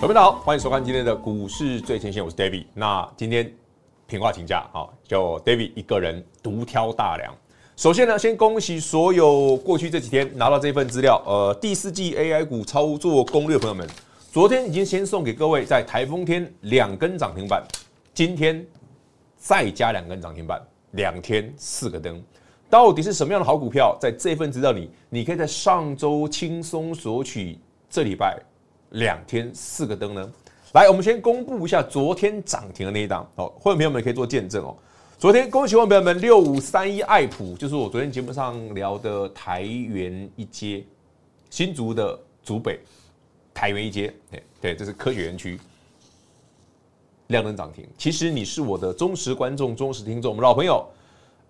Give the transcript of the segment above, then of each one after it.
各位好，欢迎收看今天的股市最前线，我是 David。那今天平话请假，好，就 David 一个人独挑大梁。首先呢，先恭喜所有过去这几天拿到这份资料，呃，第四季 AI 股操作攻略朋友们，昨天已经先送给各位，在台风天两根涨停板，今天再加两根涨停板，两天四个灯，到底是什么样的好股票？在这份资料里，你可以在上周轻松索取，这礼拜。两天四个灯呢？来，我们先公布一下昨天涨停的那一档哦，会员朋友们可以做见证哦。昨天恭喜会员朋友们，六五三一爱普，就是我昨天节目上聊的台元一街，新竹的竹北，台元一街，对对，这是科学园区，亮灯涨停。其实你是我的忠实观众、忠实听众，我们老朋友，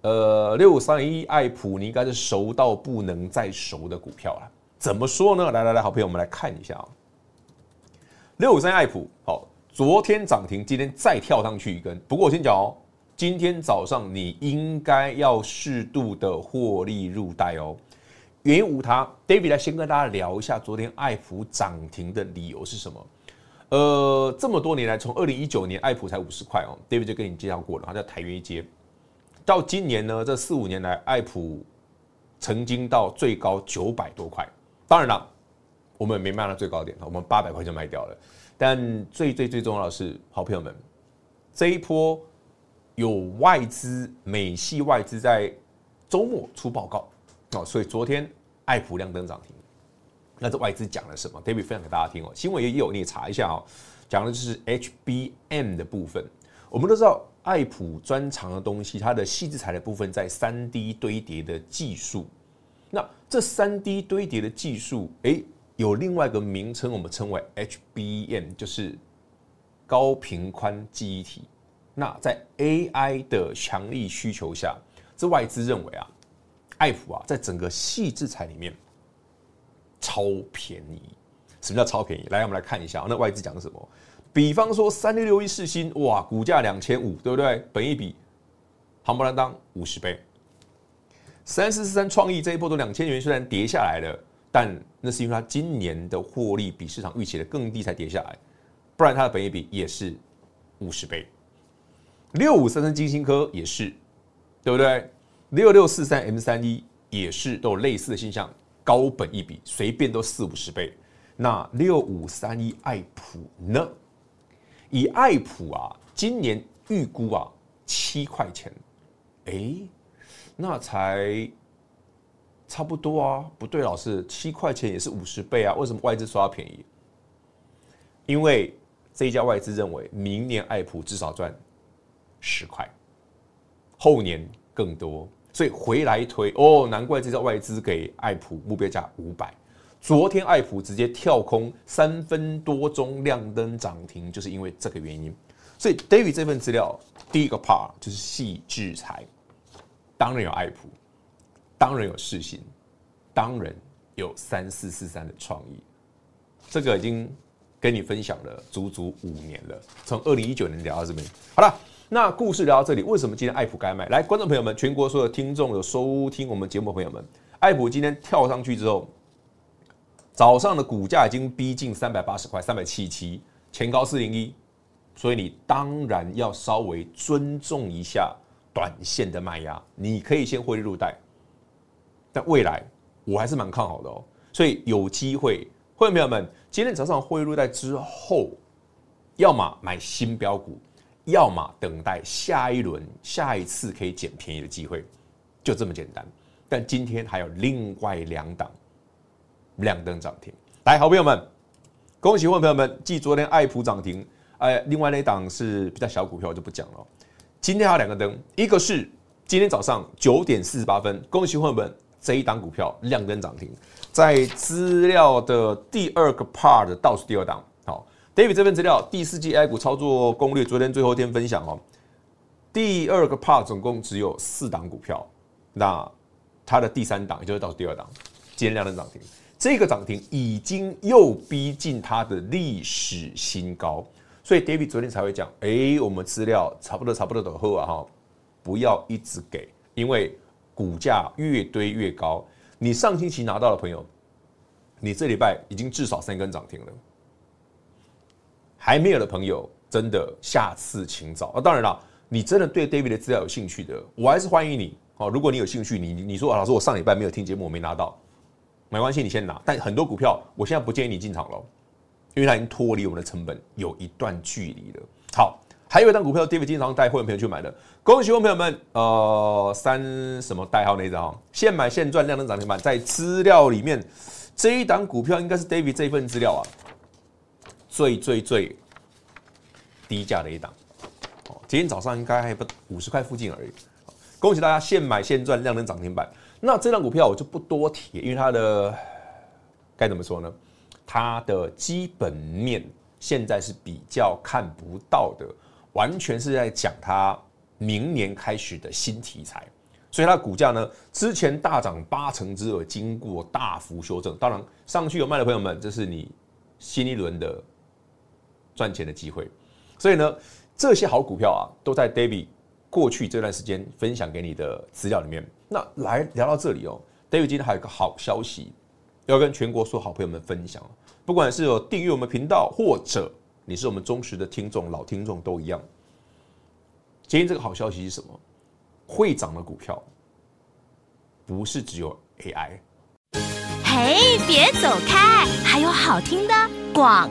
呃，六五三一爱普，你应该是熟到不能再熟的股票了。怎么说呢？来来来，好朋友，我们来看一下啊。六五三爱普，好，昨天涨停，今天再跳上去一根。不过我先讲哦，今天早上你应该要适度的获利入袋哦。原因无他，David 来先跟大家聊一下昨天爱普涨停的理由是什么。呃，这么多年来，从二零一九年爱普才五十块哦，David 就跟你介绍过了，它叫台元一街。到今年呢，这四五年来，爱普曾经到最高九百多块。当然了。我们没卖到最高点，我们八百块就卖掉了。但最最最重要的是，好朋友们，这一波有外资美系外资在周末出报告哦，所以昨天爱普亮灯涨停。那这外资讲了什么？David 分享给大家听哦。新闻也有，你也查一下哦。讲的就是 HBM 的部分。我们都知道爱普专长的东西，它的矽智财的部分在三 D 堆叠的技术。那这三 D 堆叠的技术，哎。有另外一个名称，我们称为 HBM，就是高频宽记忆体。那在 AI 的强力需求下，这外资认为啊，爱普啊，在整个矽智财里面超便宜。什么叫超便宜？来，我们来看一下，那外资讲的什么？比方说三六六一四新，哇，股价两千五，对不对？本一比，夯不啷当五十倍。三四四三创意这一波都两千元，虽然跌下来了。但那是因为它今年的获利比市场预期的更低才跌下来，不然它的本益比也是五十倍。六五三三金星科也是，对不对？六六四三 M 三一也是都有类似的现象，高本一比随便都四五十倍。那六五三一爱普呢？以爱普啊，今年预估啊七块钱，哎，那才。差不多啊，不对，老师，七块钱也是五十倍啊，为什么外资说它便宜？因为这一家外资认为，明年爱普至少赚十块，后年更多，所以回来推哦，难怪这家外资给爱普目标价五百。昨天爱普直接跳空三分多钟亮灯涨停，就是因为这个原因。所以 David 这份资料第一个 part 就是矽智财，当然有爱普。当然有世芯，当然有三四四三的创意，这个已经跟你分享了足足五年了，从二零一九年聊到这边。好了，那故事聊到这里，为什么今天爱普该卖？来，观众朋友们，全国所有听众有收听我们节目的朋友们，爱普今天跳上去之后，早上的股价已经逼近三百八十块，三百七七，前高四零一，所以你当然要稍微尊重一下短线的卖压，你可以先汇入袋。但未来我还是蛮看好的哦，所以有机会，会员朋友们，今天早上汇入在之后，要么买新标股，要么等待下一轮、下一次可以捡便宜的机会，就这么简单。但今天还有另外两档亮灯涨停，来，好朋友们，恭喜会员朋友们，继昨天爱普涨停，哎，另外那档是比较小股票，我就不讲了。今天还有两个灯，一个是今天早上九点四十八分，恭喜会员们这一档股票亮灯涨停，在资料的第二个 part 倒数第二档。好，David 这份资料第四季 A 股操作攻略，昨天最后一天分享哦。第二个 part 总共只有四档股票，那它的第三档也就是倒数第二档，今天亮灯涨停。这个涨停已经又逼近它的历史新高，所以 David 昨天才会讲，哎，我们资料差不多差不多都好啊哈，不要一直给，因为股价越堆越高。你上星期拿到的朋友，你这礼拜已经至少三根涨停了，还没有的朋友，真的下次请早啊！当然了，你真的对 David 的资料有兴趣的，我还是欢迎你哦。如果你有兴趣，你你说，老师，我上礼拜没有听节目，我没拿到。没关系，你先拿。但很多股票，我现在不建议你进场了，因为它已经脱离我们的成本有一段距离了。好，还有一档股票，David 经常带会员朋友去买的，恭喜我朋友们。呃，三什么代号那一张？现买现赚，亮灯涨停板，在资料里面这一档股票应该是 David 这一份资料啊，最最最低价的一档。哦，今天早上应该还不五十块附近而已。恭喜大家现买现赚，亮灯涨停板。那这张股票我就不多提，因为它的该怎么说呢？它的基本面现在是比较看不到的，完全是在讲它明年开始的新题材。所以它股价呢，之前大涨八成之后，经过大幅修正。当然，上去有卖的朋友们，这是你新一轮的赚钱的机会。所以呢，这些好股票啊，都在 David 过去这段时间分享给你的资料里面。那来聊到这里哦，David 今天还有个好消息要跟全国所有好朋友们分享。不管是有订阅我们频道，或者你是我们忠实的听众、老听众都一样。今天这个好消息是什么？会涨的股票不是只有 AI。嘿，别走开，还有好听的广。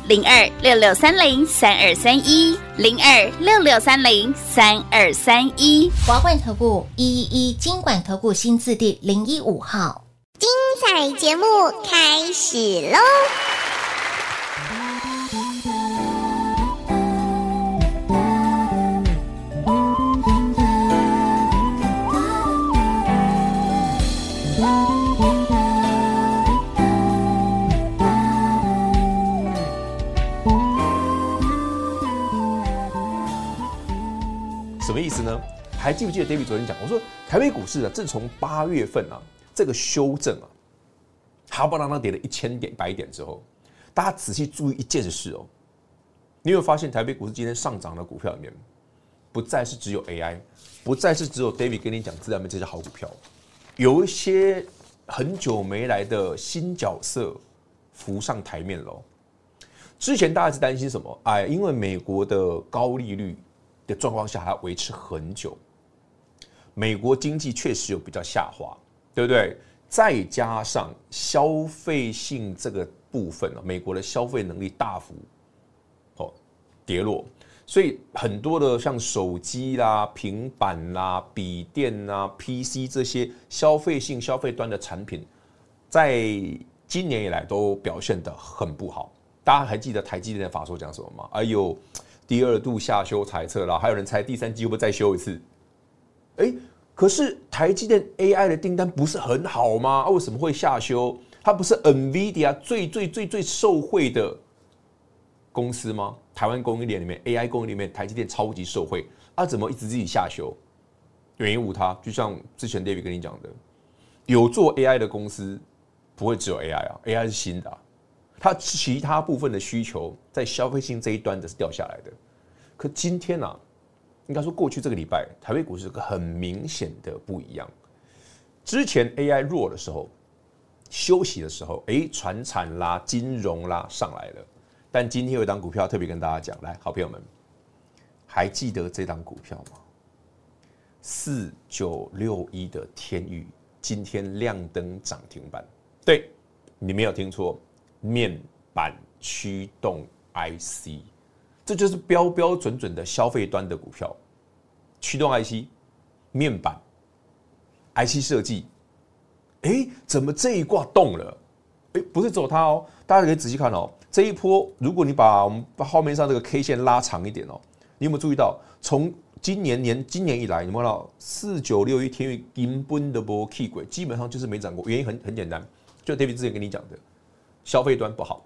零二六六三零三二三一，零二六六三零三二三一，华冠投顾一一一金管投顾新字第零一五号，精彩节目开始喽！还记不记得 David 昨天讲？我说台北股市啊，自从八月份啊这个修正啊，哈不啷当跌了一千点、百点之后，大家仔细注意一件事哦，你有没有发现台北股市今天上涨的股票里面，不再是只有 AI，不再是只有 David 跟你讲资料里面这些好股票，有一些很久没来的新角色浮上台面喽。之前大家是担心什么？哎，因为美国的高利率。的状况下还要维持很久，美国经济确实有比较下滑，对不对？再加上消费性这个部分美国的消费能力大幅哦跌落，所以很多的像手机啦、平板啦、笔电啦、PC 这些消费性消费端的产品，在今年以来都表现得很不好。大家还记得台积电的法说讲什么吗？哎呦！第二度下修财测了，还有人猜第三季会不会再修一次？哎，可是台积电 AI 的订单不是很好吗？为什么会下修？它不是 NVIDIA 最最最最受惠的公司吗？台湾供应链里面 AI 供应链里面，台积电超级受惠，啊，怎么一直自己下修？原因无他，就像之前 David 跟你讲的，有做 AI 的公司不会只有 AI 啊，AI 是新的啊。它其他部分的需求在消费性这一端的是掉下来的，可今天呢、啊，应该说过去这个礼拜，台北股市很明显的不一样。之前 AI 弱的时候，休息的时候，哎，传产啦、金融啦上来了。但今天有一档股票特别跟大家讲，来，好朋友们，还记得这档股票吗？四九六一的天宇今天亮灯涨停板。对，你没有听错，面板驱动 IC，这就是标标准准的消费端的股票。驱动 IC、面板、IC 设计，哎，怎么这一挂动了？哎，不是走它哦，大家可以仔细看哦。这一波，如果你把我们把画面上这个 K 线拉长一点哦，你有没有注意到，从今年年今年以来，你看到四九六一天钰根本的波 K 轨，基本上就是没涨过。原因很很简单，就 David 之前跟你讲的，消费端不好。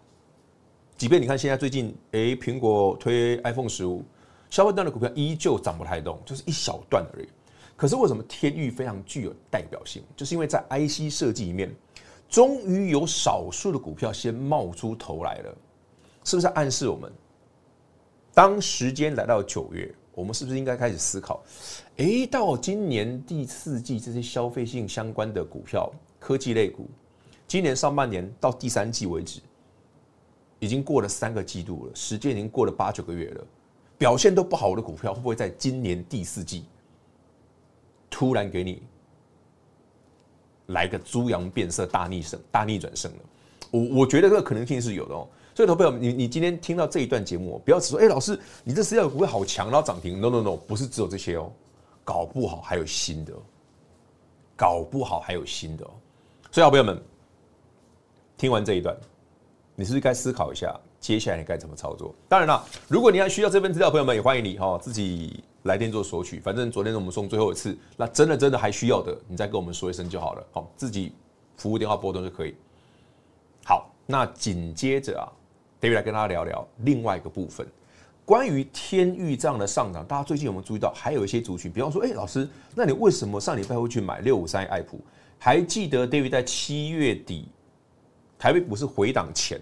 即便你看现在最近，哎，苹果推 iPhone 十五，消费端的股票依旧涨不太动，就是一小段而已。可是为什么天域非常具有代表性？就是因为在 IC 设计里面。终于有少数的股票先冒出头来了，是不是暗示我们，当时间来到九月，我们是不是应该开始思考？诶，到今年第四季这些消费性相关的股票、科技类股，今年上半年到第三季为止，已经过了三个季度了，时间已经过了八九个月了，表现都不好我的股票，会不会在今年第四季突然给你？来个猪羊变色大逆胜大逆转胜了，我我觉得这个可能性是有的哦。所以，投朋友，你你今天听到这一段节目，不要只说，哎，老师，你这资料股会好强，然后涨停。No No No，不是只有这些哦，搞不好还有新的，搞不好还有新的哦。所以，好朋友们，听完这一段，你是不是该思考一下，接下来你该怎么操作？当然了，如果你还需要这份资料，朋友们也欢迎你哈，自己。来电做索取，反正昨天我们送最后一次，那真的真的还需要的，你再跟我们说一声就好了，好，自己服务电话拨通就可以。好，那紧接着啊，David 来跟大家聊聊另外一个部分，关于天钰这样的上涨，大家最近有没有注意到？还有一些族群，比方说，哎，老师，那你为什么上礼拜会去买六五三爱普？还记得 David 在七月底台北股市回档前，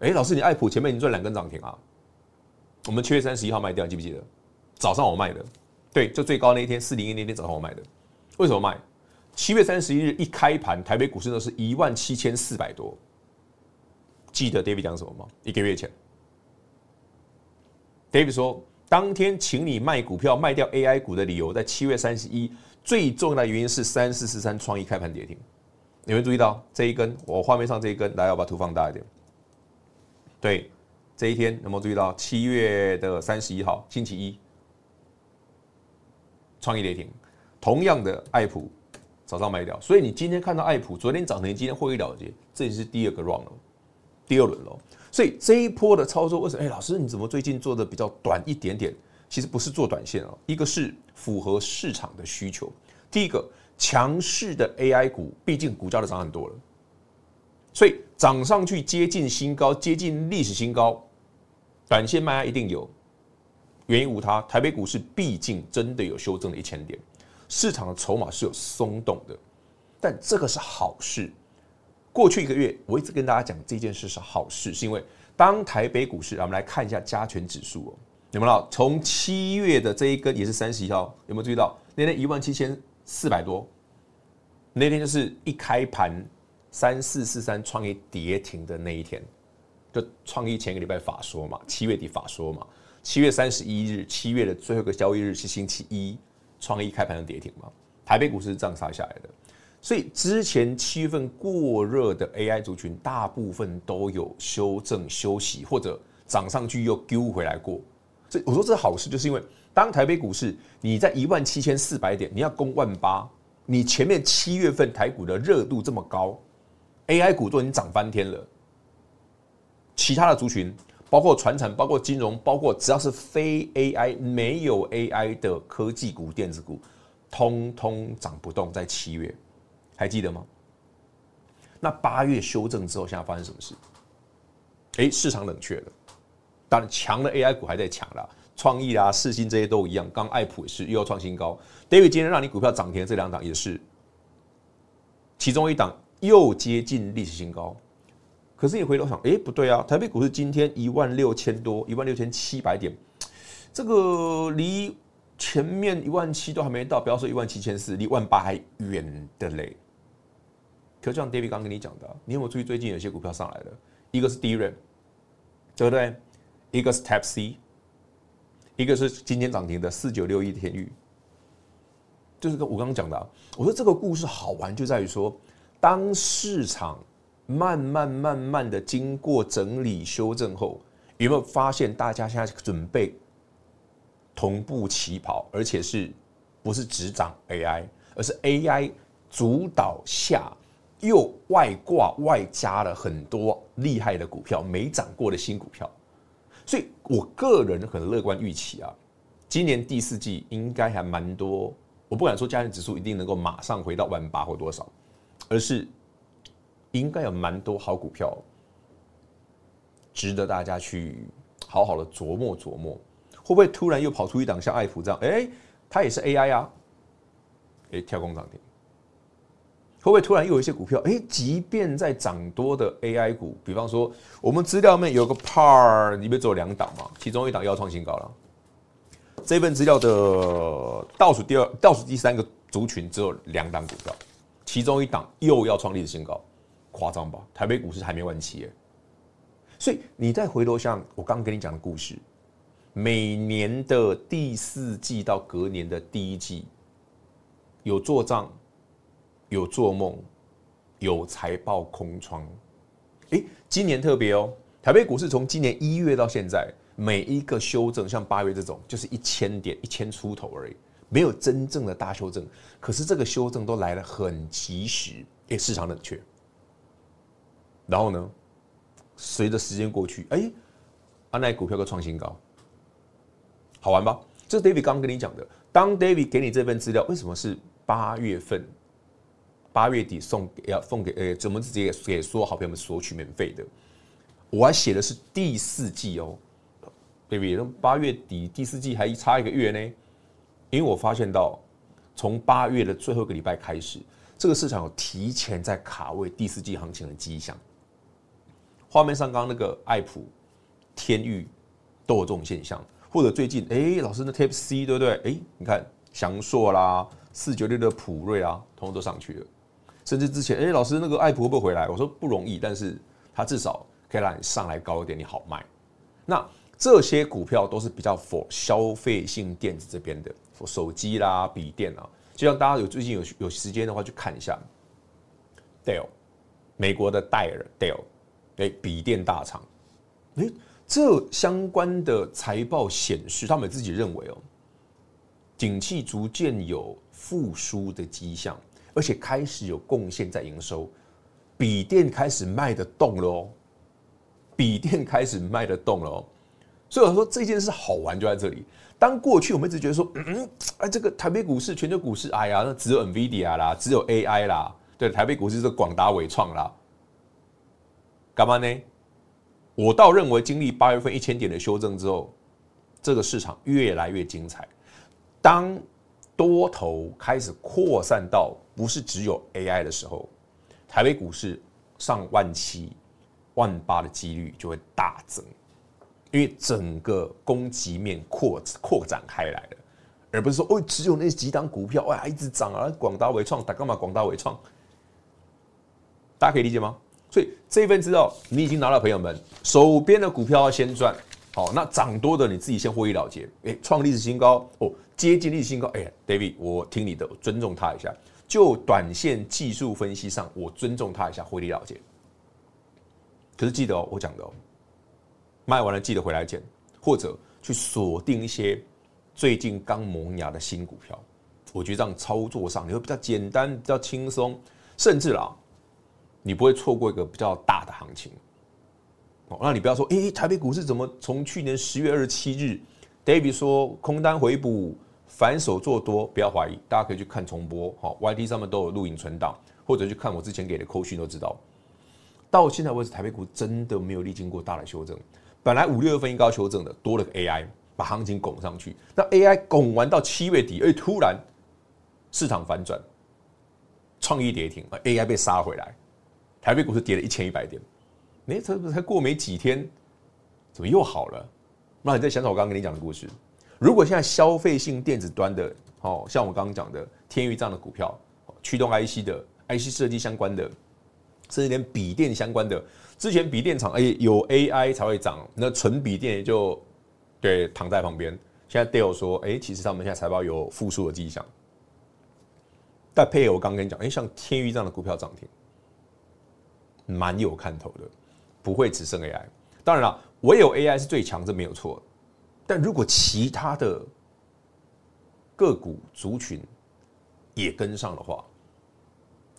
哎，老师，你爱普前面已经赚两根涨停啊？我们七月三十一号卖掉，记不记得？早上我卖的，对，就最高那一天四零一那天早上我卖的，为什么卖？七月三十一日一开盘，台北股市呢是一万七千四百多。记得 David 讲什么吗？一个月前，David 说，当天请你卖股票卖掉 AI 股的理由，在七月三十一最重要的原因是三四四三创意开盘跌停。有没有注意到这一根？我画面上这一根，来，我把图放大一点。对，这一天有没有注意到七月的三十一号星期一？创意跌停，同样的爱普早上卖掉，所以你今天看到爱普昨天涨停，今天获利了结，这也是第二个 round 了，第二轮了。所以这一波的操作，为什么？哎，老师你怎么最近做的比较短一点点？其实不是做短线哦，一个是符合市场的需求，第一个强势的 AI 股，毕竟股价都涨很多了，所以涨上去接近新高，接近历史新高，短线卖压一定有。原因无他，台北股市毕竟真的有修正了一千点，市场的筹码是有松动的，但这个是好事。过去一个月，我一直跟大家讲这件事是好事，是因为当台北股市，我们来看一下加权指数哦，有没有？从七月的这一根也是三十一号，有没有注意到那天一万七千四百多？那天就是一开盘三四四三创意跌停的那一天，就创意前一个礼拜法说嘛，七月底法说嘛。七月三十一日，七月的最后一个交易日是星期一，创意开盘的跌停嘛？台北股市是这样杀下来的，所以之前七月份过热的 AI 族群，大部分都有修正休息，或者涨上去又丢回来过。所以我说这是好事，就是因为当台北股市你在一万七千四百点，你要攻万八，你前面七月份台股的热度这么高，AI 股都已经涨翻天了，其他的族群。包括传产，包括金融，包括只要是非 AI 没有 AI 的科技股、电子股，通通涨不动。在七月，还记得吗？那八月修正之后，现在发生什么事？哎，市场冷却了。当然，强的 AI 股还在强啦，创意啊、世芯这些都一样。刚爱普也是又要创新高。David 今天让你股票涨停的这两档也是，其中一档又接近历史新高。可是你回头想，哎，不对啊！台北股市今天一万六千多，一万六千七百点，这个离前面一万七都还没到，不要说一万七千四，离万八还远的嘞。可就像 David 刚跟你讲的，你有没有注意最近有些股票上来了？一个是 DRAM，对不对？一个是 Type C，一个是今天涨停的四九六一天钰。就是跟我刚刚讲的、我说这个故事好玩就在于说，当市场慢慢慢慢的经过整理修正后，有没有发现大家现在准备同步起跑，而且是不是只涨 AI，而是 AI 主导下又外挂外加了很多厉害的股票，没涨过的新股票，所以我个人很乐观预期啊，今年第四季应该还蛮多。我不敢说加权指数一定能够马上回到万八或多少，而是应该有蛮多好股票，值得大家去好好的琢磨琢磨。会不会突然又跑出一档像爱普这样？哎，它也是 AI 啊，哎，跳空涨停。会不会突然又有一些股票？哎，即便在涨多的 AI 股，比方说我们资料面有个 PAR 里面只有两档嘛，其中一档要创新高了。这份资料的倒数第二、倒数第三个族群只有两档股票，其中一档又要创历史新高，夸张吧？台北股市还没完齐耶，所以你再回头像我刚刚跟你讲的故事，每年的第四季到隔年的第一季，有做账，有做梦，有财报空窗，诶，今年特别哦，台北股市从今年一月到现在。每一个修正，像八月这种，就是一千点、一千出头而已，没有真正的大修正。可是这个修正都来得很及时，哎，市场冷却。然后呢，随着时间过去，哎，阿奈股票都创新高，好玩吧？这是 David 刚刚跟你讲的。当 David 给你这份资料，为什么是八月份？八月底送要送给呃，怎么直接给所有好朋友们索取免费的？我还写的是第四季哦。baby，八月底第四季还差一个月呢，因为我发现到，从八月的最后一个礼拜开始，这个市场有提前在卡位第四季行情的迹象。画面上刚刚那个爱普、天域都有这种现象，或者最近哎、欸，老师那 Type C 对不对？哎、欸，你看祥硕啦、四九六的普瑞啊，通通都上去了。甚至之前哎、老师那个爱普会不会回来？我说不容易，但是它至少可以让你上来高一点，你好卖。那这些股票都是比较 for 消费性电子这边的手机啦、笔电啊。就像大家有最近有有时间的话，去看一下 Dell，美国的戴尔 Dell，哎，笔电大厂，哎，这相关的财报显示，他们自己认为哦，景气逐渐有复苏的迹象，而且开始有贡献在营收，笔电开始卖得动了哦，笔电开始卖得动了。所以我说这件事好玩就在这里。当过去我们一直觉得说，嗯，哎，这个台北股市、全球股市，哎呀，那只有 NVIDIA 啦，只有 AI 啦，对，台北股市是广达、伟创啦，干嘛呢？我倒认为经历八月份一千点的修正之后，这个市场越来越精彩。当多头开始扩散到不是只有 AI 的时候，台北股市上万七、万八的几率就会大增。因为整个攻击面扩扩展开来了，而不是说哦，只有那几档股票哇一直涨啊，广达、纬创打干嘛？广达、纬创，大家可以理解吗？所以这一份资料你已经拿到，朋友们手边的股票要先赚好，那涨多的你自己先获利了结。哎，创历史新高哦，接近历史新高。哎，David，我听你的，我尊重他一下。就短线技术分析上，我尊重他一下，获利了结。可是记得哦，我讲的哦。卖完了记得回来捡，或者去锁定一些最近刚萌芽的新股票。我觉得这样操作上你会比较简单、比较轻松，甚至啦，你不会错过一个比较大的行情。那你不要说，诶，台北股市怎么从去年十月二十七日，David 说空单回补，反手做多，不要怀疑，大家可以去看重播，好，YT 上面都有录影存档，或者去看我之前给的扣讯都知道。到现在为止，台北股真的没有历经过大的修正。本来五六月份应该要修正的，多了个 AI 把行情拱上去。那 AI 拱完到七月底，哎，突然市场反转，创意跌停，AI 被杀回来，台北股市跌了一千一百点。哎，才才过没几天，怎么又好了？那你再想想我刚刚跟你讲的故事。如果现在消费性电子端的，哦，像我刚刚讲的天钰这样的股票，驱动 IC 的 IC 设计相关的，甚至连笔电相关的。之前笔电厂哎有 AI 才会涨，那纯笔电也就对躺在旁边。现在 Dell 说哎，其实他们现在财报有复苏的迹象。但配合我刚跟你讲，哎，像天钰这样的股票涨停，蛮有看头的，不会只剩 AI。当然了，唯有 AI 是最强，这没有错。但如果其他的个股族群也跟上的话，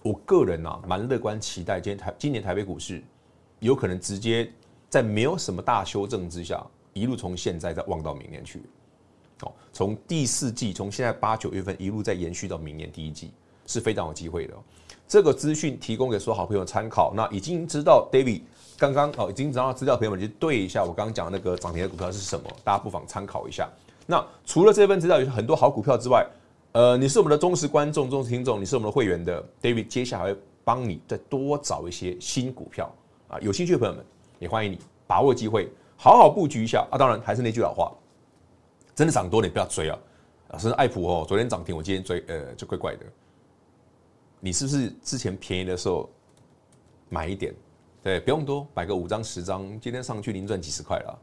我个人啊蛮乐观期待今天台今年台北股市有可能直接在没有什么大修正之下，一路从现在再望到明年去。哦，从第四季从现在八九月份一路再延续到明年第一季。是非常有机会的。这个资讯提供给所有好朋友参考。那已经知道 David 刚刚哦，已经知道资料朋友们就对一下我刚刚讲的那个涨停的股票是什么，大家不妨参考一下。那除了这份资料有很多好股票之外，呃，你是我们的忠实观众、忠实听众，你是我们的会员的 David，接下来会帮你再多找一些新股票啊。有兴趣的朋友们也欢迎你把握机会，好好布局一下啊。当然还是那句老话，真的涨多你不要追啊。啊，甚至爱普哦，昨天涨停，我今天追，呃，就怪怪的。你是不是之前便宜的时候买一点？对，不用多，买个五张十张，今天上去您赚几十块了，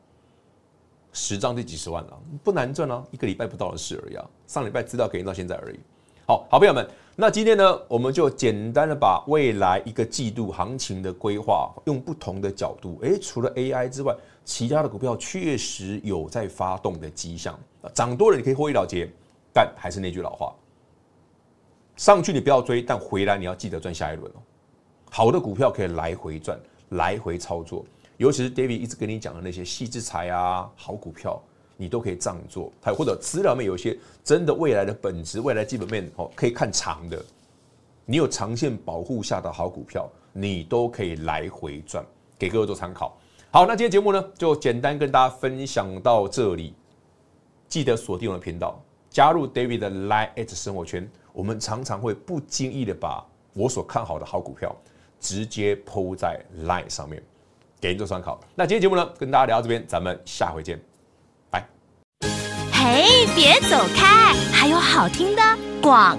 十张就几十万了，不难赚啊，一个礼拜不到的事而已啊。上礼拜资料给你到现在而已。好，好朋友们，那今天呢，我们就简单的把未来一个季度行情的规划，用不同的角度，诶，除了 AI 之外，其他的股票确实有在发动的迹象，涨多了你可以获利了结，但还是那句老话。上去你不要追，但回来你要记得赚下一轮哦。好的股票可以来回赚，来回操作，尤其是 David 一直跟你讲的那些矽智财啊，好股票，你都可以这样做。还有或者资料面有一些真的未来的本质、未来基本面哦，可以看长的，你有长线保护下的好股票，你都可以来回赚，给各位做参考。好，那今天节目呢，就简单跟大家分享到这里。记得锁定我的频道，加入 David 的 Line@ 生活圈。我们常常会不经意的把我所看好的好股票直接抛在 Line 上面，给您做参考。那今天节目呢，跟大家聊到这边，咱们下回见，拜。嘿，别走开，还有好听的广。